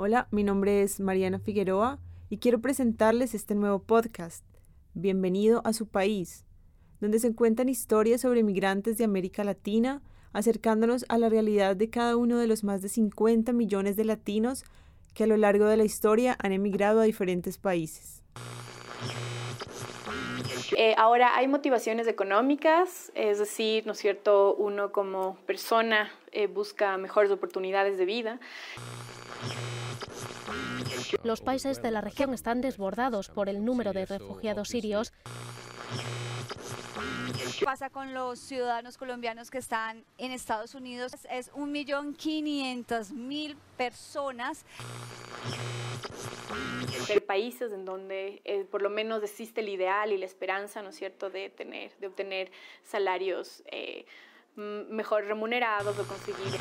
Hola, mi nombre es Mariana Figueroa y quiero presentarles este nuevo podcast, Bienvenido a su país, donde se cuentan historias sobre migrantes de América Latina, acercándonos a la realidad de cada uno de los más de 50 millones de latinos que a lo largo de la historia han emigrado a diferentes países. Eh, ahora hay motivaciones económicas, es decir, ¿no cierto? Uno como persona eh, busca mejores oportunidades de vida. Los países de la región están desbordados por el número de refugiados sirios. ¿Qué pasa con los ciudadanos colombianos que están en Estados Unidos? Es un millón quinientos mil personas. Hay países en donde eh, por lo menos existe el ideal y la esperanza, ¿no es cierto?, de, tener, de obtener salarios eh, mejor remunerados o conseguir